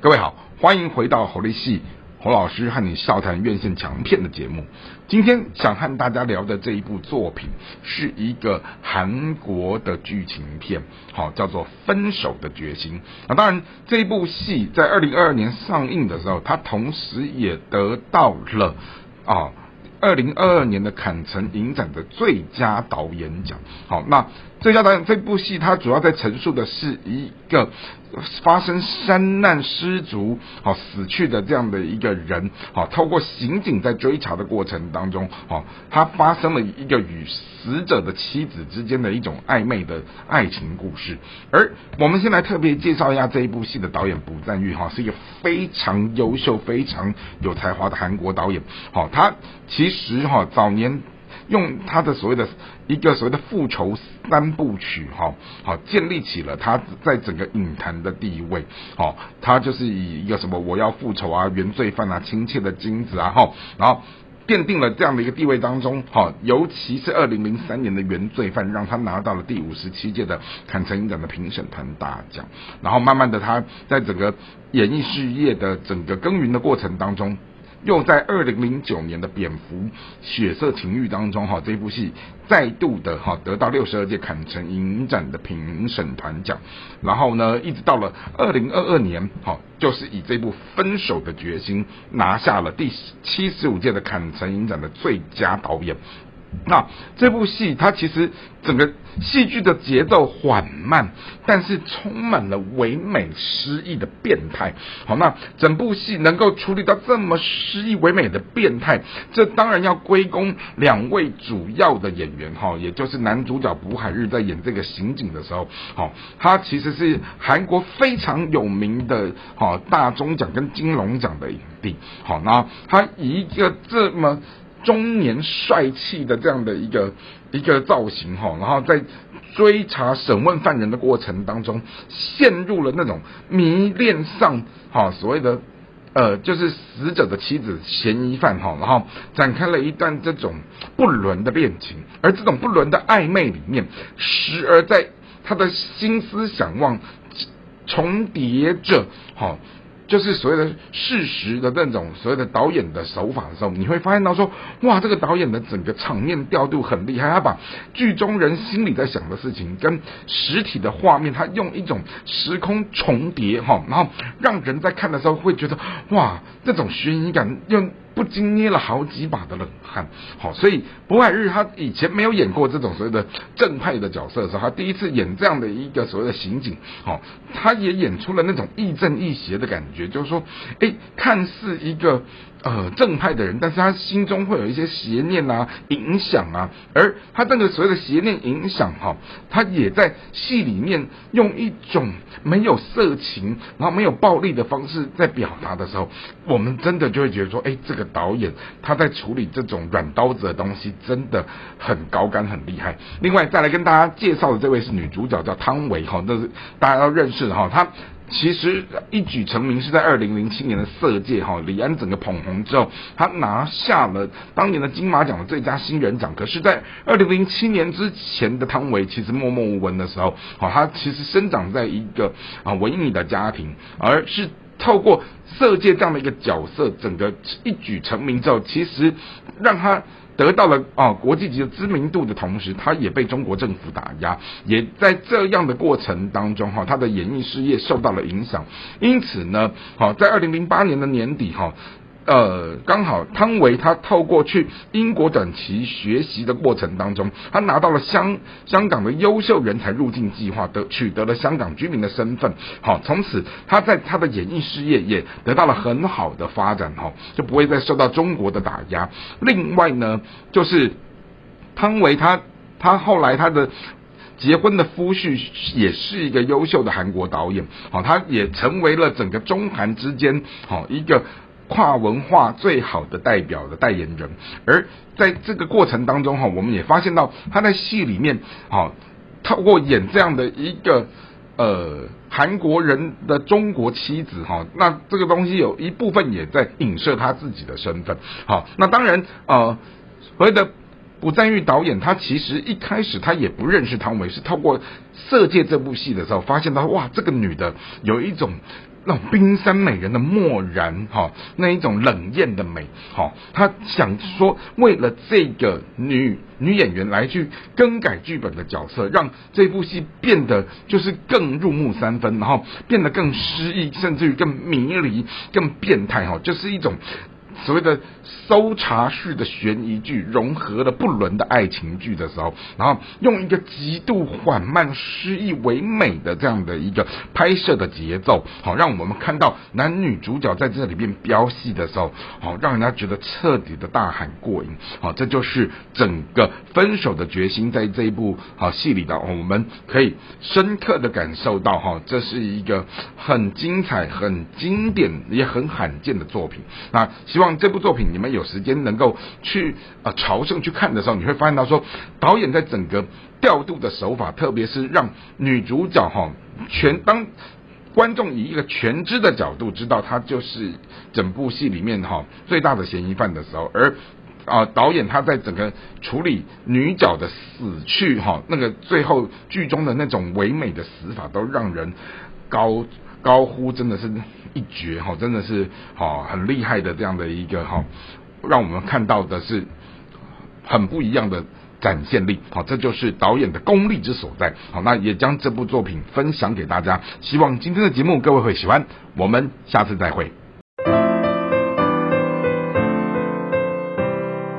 各位好，欢迎回到侯立戏，侯老师和你笑谈院线强片的节目。今天想和大家聊的这一部作品是一个韩国的剧情片，好叫做《分手的决心》啊。当然，这一部戏在二零二二年上映的时候，它同时也得到了啊。二零二二年的坎城影展的最佳导演奖，好，那最佳导演这部戏，它主要在陈述的是一个发生山难失足，好死去的这样的一个人，好，透过刑警在追查的过程当中，好，他发生了一个与死者的妻子之间的一种暧昧的爱情故事。而我们先来特别介绍一下这一部戏的导演卜赞玉，哈，是一个非常优秀、非常有才华的韩国导演，好，他其其实哈，早年用他的所谓的一个所谓的复仇三部曲哈，好建立起了他在整个影坛的地位。好，他就是以一个什么我要复仇啊，原罪犯啊，亲切的金子啊，哈，然后奠定了这样的一个地位当中。哈，尤其是二零零三年的原罪犯，让他拿到了第五十七届的坎城影展的评审团大奖。然后慢慢的，他在整个演艺事业的整个耕耘的过程当中。又在二零零九年的《蝙蝠血色情欲》当中，哈，这部戏再度的哈得到六十二届坎城影展的评审团奖，然后呢，一直到了二零二二年，哈，就是以这部《分手的决心》拿下了第七十五届的坎城影展的最佳导演。那这部戏它其实整个戏剧的节奏缓慢，但是充满了唯美诗意的变态。好，那整部戏能够处理到这么诗意唯美的变态，这当然要归功两位主要的演员哈，也就是男主角卜海日在演这个刑警的时候，好，他其实是韩国非常有名的哈大钟奖跟金龙奖的影帝。好，那他一个这么。中年帅气的这样的一个一个造型哈，然后在追查审问犯人的过程当中，陷入了那种迷恋上哈所谓的呃就是死者的妻子嫌疑犯哈，然后展开了一段这种不伦的恋情，而这种不伦的暧昧里面，时而在他的心思想望重叠着哈。就是所谓的事实的那种所谓的导演的手法的时候，你会发现到说，哇，这个导演的整个场面调度很厉害，他把剧中人心里在想的事情跟实体的画面，他用一种时空重叠哈，然后让人在看的时候会觉得，哇，这种悬疑感用。不禁捏了好几把的冷汗，好，所以博海日他以前没有演过这种所谓的正派的角色的时候，他第一次演这样的一个所谓的刑警，好，他也演出了那种亦正亦邪的感觉，就是说，哎，看似一个。呃，正派的人，但是他心中会有一些邪念啊，影响啊，而他这个所谓的邪念影响哈，他也在戏里面用一种没有色情，然后没有暴力的方式在表达的时候，我们真的就会觉得说，哎，这个导演他在处理这种软刀子的东西真的很高干很厉害。另外再来跟大家介绍的这位是女主角，叫汤唯哈，这是大家要认识的哈，她。其实一举成名是在二零零七年的《色戒》哈，李安整个捧红之后，他拿下了当年的金马奖的最佳新人奖。可是，在二零零七年之前的汤唯其实默默无闻的时候，好，他其实生长在一个啊文艺的家庭，而是透过《色戒》这样的一个角色，整个一举成名之后，其实让他。得到了啊国际级的知名度的同时，他也被中国政府打压，也在这样的过程当中哈，他的演艺事业受到了影响。因此呢，好在二零零八年的年底哈。呃，刚好汤唯他透过去英国短期学习的过程当中，他拿到了香香港的优秀人才入境计划，得取得了香港居民的身份。好，从此他在他的演艺事业也得到了很好的发展，哈，就不会再受到中国的打压。另外呢，就是汤唯他他后来他的结婚的夫婿也是一个优秀的韩国导演，好，他也成为了整个中韩之间好一个。跨文化最好的代表的代言人，而在这个过程当中哈，我们也发现到他在戏里面，哈，透过演这样的一个呃韩国人的中国妻子哈，那这个东西有一部分也在影射他自己的身份，好，那当然呃，所谓的。卜赞玉导演，他其实一开始他也不认识汤唯，是透过《色戒》这部戏的时候，发现到哇，这个女的有一种那种冰山美人的漠然哈，那一种冷艳的美哈，他想说为了这个女女演员来去更改剧本的角色，让这部戏变得就是更入木三分，然后变得更诗意，甚至于更迷离、更变态哈，就是一种。所谓的搜查式的悬疑剧，融合了不伦的爱情剧的时候，然后用一个极度缓慢、诗意唯美的这样的一个拍摄的节奏，好让我们看到男女主角在这里面飙戏的时候，好让人家觉得彻底的大喊过瘾，好这就是整个分手的决心，在这一部好戏里的，我们可以深刻的感受到哈，这是一个很精彩、很经典也很罕见的作品。那希望。这部作品你们有时间能够去啊朝圣去看的时候，你会发现到说导演在整个调度的手法，特别是让女主角哈全当观众以一个全知的角度知道她就是整部戏里面哈最大的嫌疑犯的时候，而啊导演他在整个处理女角的死去哈那个最后剧中的那种唯美的死法，都让人高。高呼真的是一绝哈，真的是好很厉害的这样的一个哈，让我们看到的是很不一样的展现力，好，这就是导演的功力之所在。好，那也将这部作品分享给大家，希望今天的节目各位会喜欢，我们下次再会。